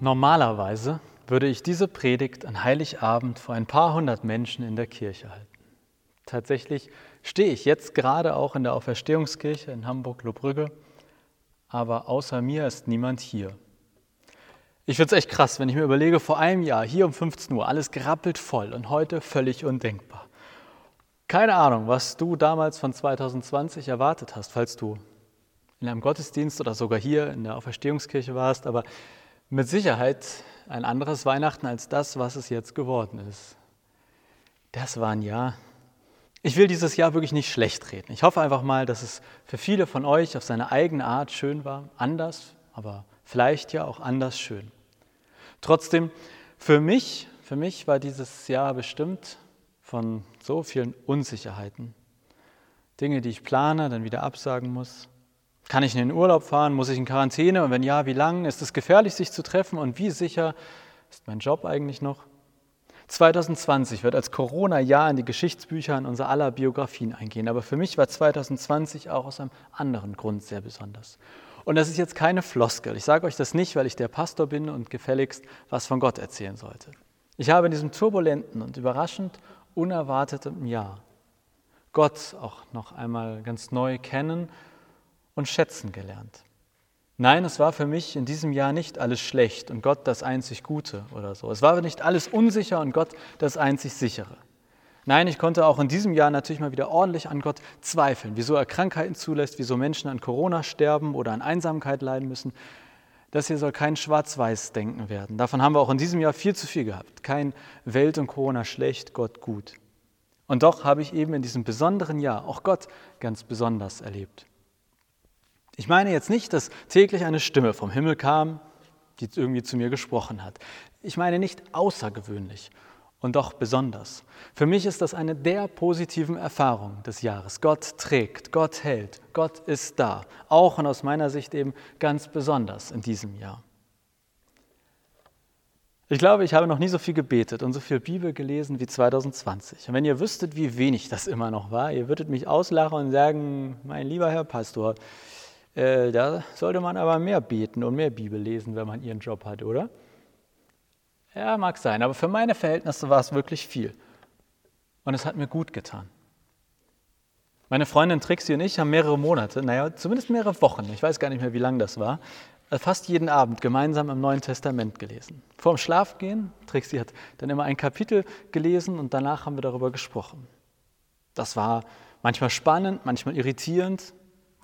Normalerweise würde ich diese Predigt an Heiligabend vor ein paar hundert Menschen in der Kirche halten. Tatsächlich stehe ich jetzt gerade auch in der Auferstehungskirche in Hamburg-Lobrügge, aber außer mir ist niemand hier. Ich finde es echt krass, wenn ich mir überlege, vor einem Jahr hier um 15 Uhr alles gerappelt voll und heute völlig undenkbar. Keine Ahnung, was du damals von 2020 erwartet hast, falls du in einem Gottesdienst oder sogar hier in der Auferstehungskirche warst, aber mit Sicherheit ein anderes Weihnachten als das, was es jetzt geworden ist. Das war ein Jahr. Ich will dieses Jahr wirklich nicht schlecht reden. Ich hoffe einfach mal, dass es für viele von euch auf seine eigene Art schön war, anders, aber vielleicht ja auch anders schön. Trotzdem, für mich, für mich war dieses Jahr bestimmt von so vielen Unsicherheiten. Dinge, die ich plane, dann wieder absagen muss. Kann ich in den Urlaub fahren? Muss ich in Quarantäne? Und wenn ja, wie lang? Ist es gefährlich, sich zu treffen? Und wie sicher ist mein Job eigentlich noch? 2020 wird als Corona-Jahr in die Geschichtsbücher in unser aller Biografien eingehen. Aber für mich war 2020 auch aus einem anderen Grund sehr besonders. Und das ist jetzt keine Floskel. Ich sage euch das nicht, weil ich der Pastor bin und gefälligst was von Gott erzählen sollte. Ich habe in diesem turbulenten und überraschend unerwartetem Jahr Gott auch noch einmal ganz neu kennen und schätzen gelernt. Nein, es war für mich in diesem Jahr nicht alles schlecht und Gott das einzig Gute oder so. Es war nicht alles unsicher und Gott das einzig sichere. Nein, ich konnte auch in diesem Jahr natürlich mal wieder ordentlich an Gott zweifeln, wieso er Krankheiten zulässt, wieso Menschen an Corona sterben oder an Einsamkeit leiden müssen. Das hier soll kein Schwarz-Weiß-Denken werden. Davon haben wir auch in diesem Jahr viel zu viel gehabt. Kein Welt und Corona schlecht, Gott gut. Und doch habe ich eben in diesem besonderen Jahr auch Gott ganz besonders erlebt. Ich meine jetzt nicht, dass täglich eine Stimme vom Himmel kam, die irgendwie zu mir gesprochen hat. Ich meine nicht außergewöhnlich und doch besonders. Für mich ist das eine der positiven Erfahrungen des Jahres. Gott trägt, Gott hält, Gott ist da, auch und aus meiner Sicht eben ganz besonders in diesem Jahr. Ich glaube, ich habe noch nie so viel gebetet und so viel Bibel gelesen wie 2020. Und wenn ihr wüsstet, wie wenig das immer noch war, ihr würdet mich auslachen und sagen, mein lieber Herr Pastor, äh, da sollte man aber mehr beten und mehr Bibel lesen, wenn man ihren Job hat, oder? Ja, mag sein, aber für meine Verhältnisse war es wirklich viel. Und es hat mir gut getan. Meine Freundin Trixie und ich haben mehrere Monate, naja, zumindest mehrere Wochen, ich weiß gar nicht mehr, wie lang das war, äh, fast jeden Abend gemeinsam im Neuen Testament gelesen. Vor dem Schlafgehen, Trixie hat dann immer ein Kapitel gelesen und danach haben wir darüber gesprochen. Das war manchmal spannend, manchmal irritierend,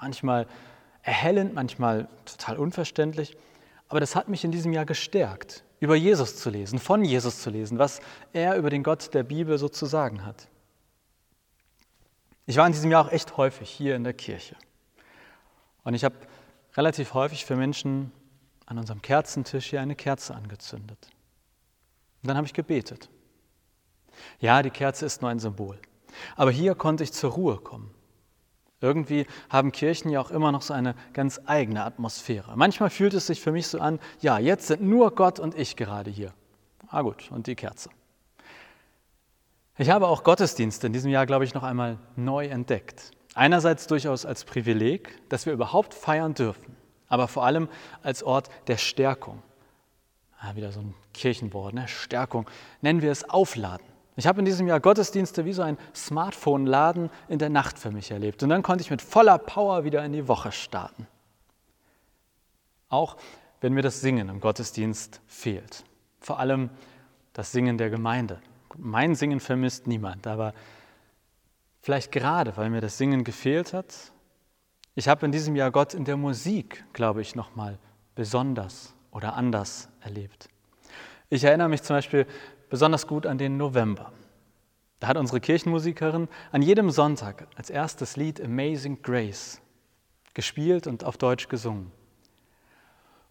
manchmal erhellend, manchmal total unverständlich. Aber das hat mich in diesem Jahr gestärkt, über Jesus zu lesen, von Jesus zu lesen, was er über den Gott der Bibel so zu sagen hat. Ich war in diesem Jahr auch echt häufig hier in der Kirche. Und ich habe relativ häufig für Menschen an unserem Kerzentisch hier eine Kerze angezündet. Und dann habe ich gebetet. Ja, die Kerze ist nur ein Symbol. Aber hier konnte ich zur Ruhe kommen. Irgendwie haben Kirchen ja auch immer noch so eine ganz eigene Atmosphäre. Manchmal fühlt es sich für mich so an, ja, jetzt sind nur Gott und ich gerade hier. Ah gut, und die Kerze. Ich habe auch Gottesdienste in diesem Jahr, glaube ich, noch einmal neu entdeckt. Einerseits durchaus als Privileg, dass wir überhaupt feiern dürfen, aber vor allem als Ort der Stärkung. Ah, wieder so ein Kirchenwort, ne? Stärkung. Nennen wir es Aufladen. Ich habe in diesem Jahr Gottesdienste wie so ein Smartphone-Laden in der Nacht für mich erlebt. Und dann konnte ich mit voller Power wieder in die Woche starten. Auch wenn mir das Singen im Gottesdienst fehlt. Vor allem das Singen der Gemeinde. Mein Singen vermisst niemand, aber vielleicht gerade, weil mir das Singen gefehlt hat. Ich habe in diesem Jahr Gott in der Musik, glaube ich, nochmal besonders oder anders erlebt. Ich erinnere mich zum Beispiel besonders gut an den November. Da hat unsere Kirchenmusikerin an jedem Sonntag als erstes Lied Amazing Grace gespielt und auf Deutsch gesungen.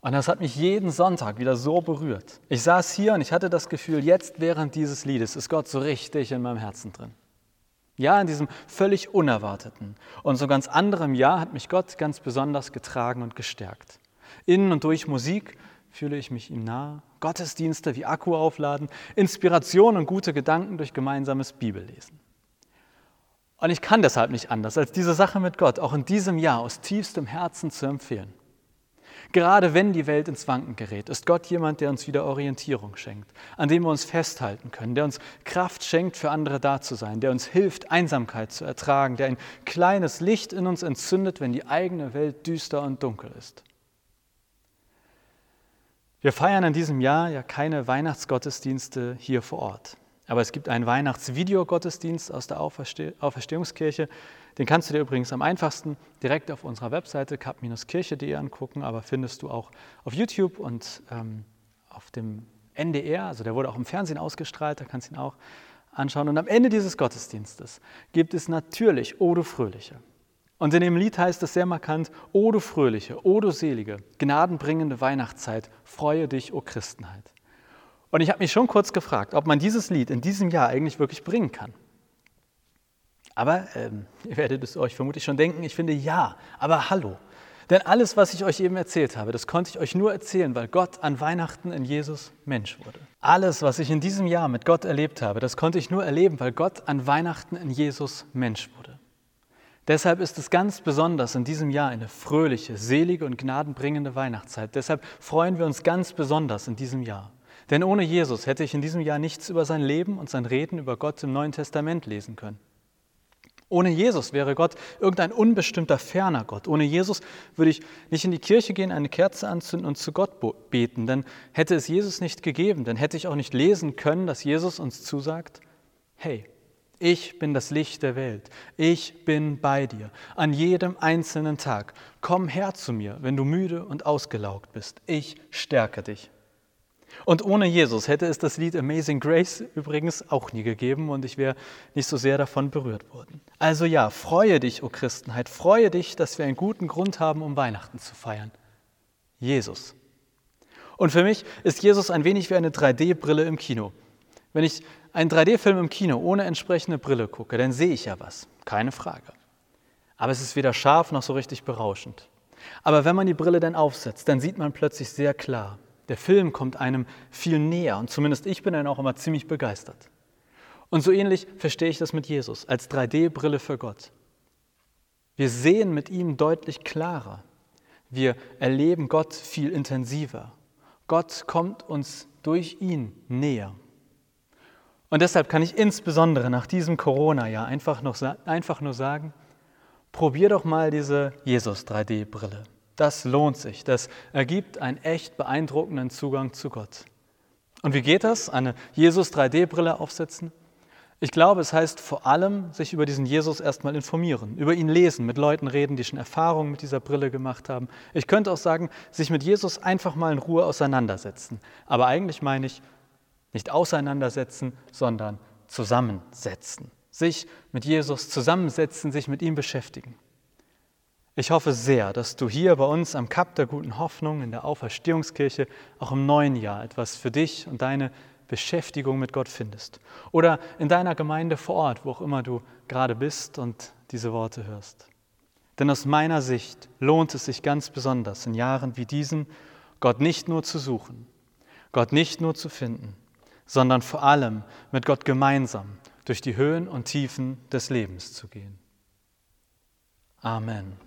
Und das hat mich jeden Sonntag wieder so berührt. Ich saß hier und ich hatte das Gefühl, jetzt während dieses Liedes ist Gott so richtig in meinem Herzen drin. Ja, in diesem völlig unerwarteten und so ganz anderem Jahr hat mich Gott ganz besonders getragen und gestärkt. In und durch Musik fühle ich mich ihm nah. Gottesdienste wie Akku aufladen, Inspiration und gute Gedanken durch gemeinsames Bibellesen. Und ich kann deshalb nicht anders, als diese Sache mit Gott auch in diesem Jahr aus tiefstem Herzen zu empfehlen. Gerade wenn die Welt ins Wanken gerät, ist Gott jemand, der uns wieder Orientierung schenkt, an dem wir uns festhalten können, der uns Kraft schenkt, für andere da zu sein, der uns hilft, Einsamkeit zu ertragen, der ein kleines Licht in uns entzündet, wenn die eigene Welt düster und dunkel ist. Wir feiern in diesem Jahr ja keine Weihnachtsgottesdienste hier vor Ort. Aber es gibt einen Weihnachtsvideogottesdienst aus der Aufersteh Auferstehungskirche. Den kannst du dir übrigens am einfachsten direkt auf unserer Webseite kap-kirche.de angucken, aber findest du auch auf YouTube und ähm, auf dem NDR, also der wurde auch im Fernsehen ausgestrahlt, da kannst du ihn auch anschauen. Und am Ende dieses Gottesdienstes gibt es natürlich O du Fröhliche. Und in dem Lied heißt es sehr markant, O du Fröhliche, O du Selige, gnadenbringende Weihnachtszeit, freue dich, O Christenheit. Und ich habe mich schon kurz gefragt, ob man dieses Lied in diesem Jahr eigentlich wirklich bringen kann. Aber ähm, ihr werdet es euch vermutlich schon denken, ich finde ja, aber hallo. Denn alles, was ich euch eben erzählt habe, das konnte ich euch nur erzählen, weil Gott an Weihnachten in Jesus Mensch wurde. Alles, was ich in diesem Jahr mit Gott erlebt habe, das konnte ich nur erleben, weil Gott an Weihnachten in Jesus Mensch wurde. Deshalb ist es ganz besonders in diesem Jahr eine fröhliche, selige und gnadenbringende Weihnachtszeit. Deshalb freuen wir uns ganz besonders in diesem Jahr. Denn ohne Jesus hätte ich in diesem Jahr nichts über sein Leben und sein Reden über Gott im Neuen Testament lesen können. Ohne Jesus wäre Gott irgendein unbestimmter ferner Gott. Ohne Jesus würde ich nicht in die Kirche gehen, eine Kerze anzünden und zu Gott beten. Denn hätte es Jesus nicht gegeben, dann hätte ich auch nicht lesen können, dass Jesus uns zusagt, hey, ich bin das Licht der Welt. Ich bin bei dir an jedem einzelnen Tag. Komm her zu mir, wenn du müde und ausgelaugt bist. Ich stärke dich. Und ohne Jesus hätte es das Lied Amazing Grace übrigens auch nie gegeben und ich wäre nicht so sehr davon berührt worden. Also ja, freue dich, o Christenheit, freue dich, dass wir einen guten Grund haben, um Weihnachten zu feiern. Jesus. Und für mich ist Jesus ein wenig wie eine 3D-Brille im Kino. Wenn ich einen 3D-Film im Kino ohne entsprechende Brille gucke, dann sehe ich ja was, keine Frage. Aber es ist weder scharf noch so richtig berauschend. Aber wenn man die Brille dann aufsetzt, dann sieht man plötzlich sehr klar. Der Film kommt einem viel näher und zumindest ich bin dann auch immer ziemlich begeistert. Und so ähnlich verstehe ich das mit Jesus als 3D-Brille für Gott. Wir sehen mit ihm deutlich klarer. Wir erleben Gott viel intensiver. Gott kommt uns durch ihn näher. Und deshalb kann ich insbesondere nach diesem Corona-Jahr einfach, einfach nur sagen, probier doch mal diese Jesus 3D-Brille. Das lohnt sich. Das ergibt einen echt beeindruckenden Zugang zu Gott. Und wie geht das? Eine Jesus 3D-Brille aufsetzen? Ich glaube, es heißt vor allem, sich über diesen Jesus erstmal informieren, über ihn lesen, mit Leuten reden, die schon Erfahrungen mit dieser Brille gemacht haben. Ich könnte auch sagen, sich mit Jesus einfach mal in Ruhe auseinandersetzen. Aber eigentlich meine ich nicht auseinandersetzen, sondern zusammensetzen. Sich mit Jesus zusammensetzen, sich mit ihm beschäftigen. Ich hoffe sehr, dass du hier bei uns am Kap der guten Hoffnung in der Auferstehungskirche auch im neuen Jahr etwas für dich und deine Beschäftigung mit Gott findest. Oder in deiner Gemeinde vor Ort, wo auch immer du gerade bist und diese Worte hörst. Denn aus meiner Sicht lohnt es sich ganz besonders in Jahren wie diesen, Gott nicht nur zu suchen, Gott nicht nur zu finden, sondern vor allem mit Gott gemeinsam durch die Höhen und Tiefen des Lebens zu gehen. Amen.